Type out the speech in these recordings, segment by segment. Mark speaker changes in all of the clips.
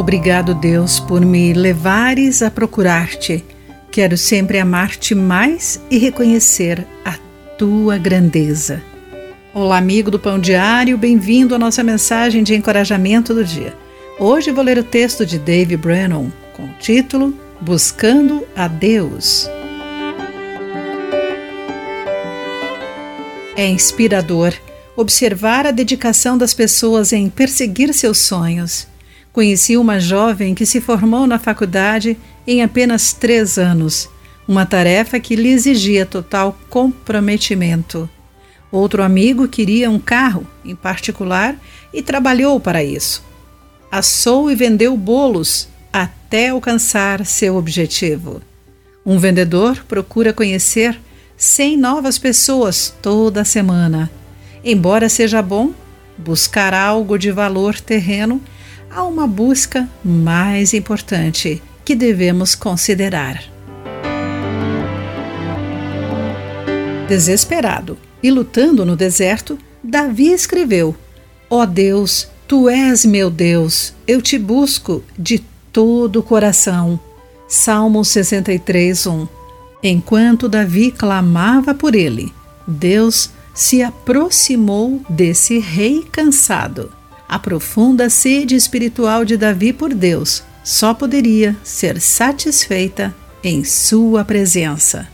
Speaker 1: Obrigado, Deus, por me levares a procurar-te. Quero sempre amar-te mais e reconhecer a tua grandeza. Olá, amigo do Pão Diário, bem-vindo à nossa mensagem de encorajamento do dia. Hoje vou ler o texto de Dave Brennan com o título Buscando a Deus. É inspirador observar a dedicação das pessoas em perseguir seus sonhos. Conheci uma jovem que se formou na faculdade em apenas três anos, uma tarefa que lhe exigia total comprometimento. Outro amigo queria um carro, em particular, e trabalhou para isso. Assou e vendeu bolos até alcançar seu objetivo. Um vendedor procura conhecer 100 novas pessoas toda semana. Embora seja bom buscar algo de valor terreno, há uma busca mais importante que devemos considerar. Desesperado e lutando no deserto, Davi escreveu: Ó oh Deus, tu és meu Deus, eu te busco de todo o coração. Salmo 63, 1 Enquanto Davi clamava por ele, Deus se aproximou desse rei cansado. A profunda sede espiritual de Davi por Deus só poderia ser satisfeita em sua presença.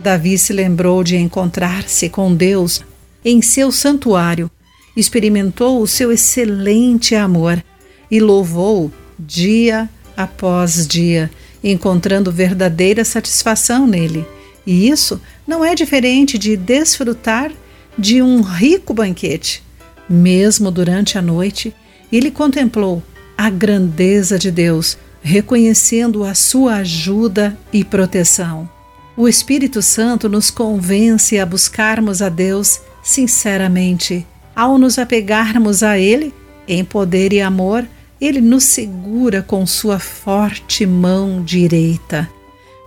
Speaker 1: Davi se lembrou de encontrar-se com Deus em seu santuário, experimentou o seu excelente amor e louvou dia após dia encontrando verdadeira satisfação nele. E isso não é diferente de desfrutar de um rico banquete. Mesmo durante a noite, ele contemplou a grandeza de Deus, reconhecendo a sua ajuda e proteção. O Espírito Santo nos convence a buscarmos a Deus sinceramente. Ao nos apegarmos a Ele, em poder e amor, ele nos segura com sua forte mão direita.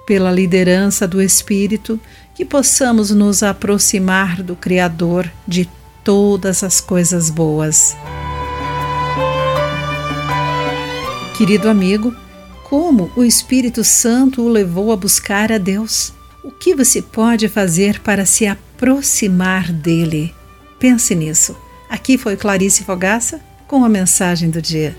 Speaker 1: Pela liderança do Espírito, que possamos nos aproximar do Criador de todas as coisas boas. Querido amigo, como o Espírito Santo o levou a buscar a Deus? O que você pode fazer para se aproximar dele? Pense nisso. Aqui foi Clarice Fogaça com a mensagem do dia.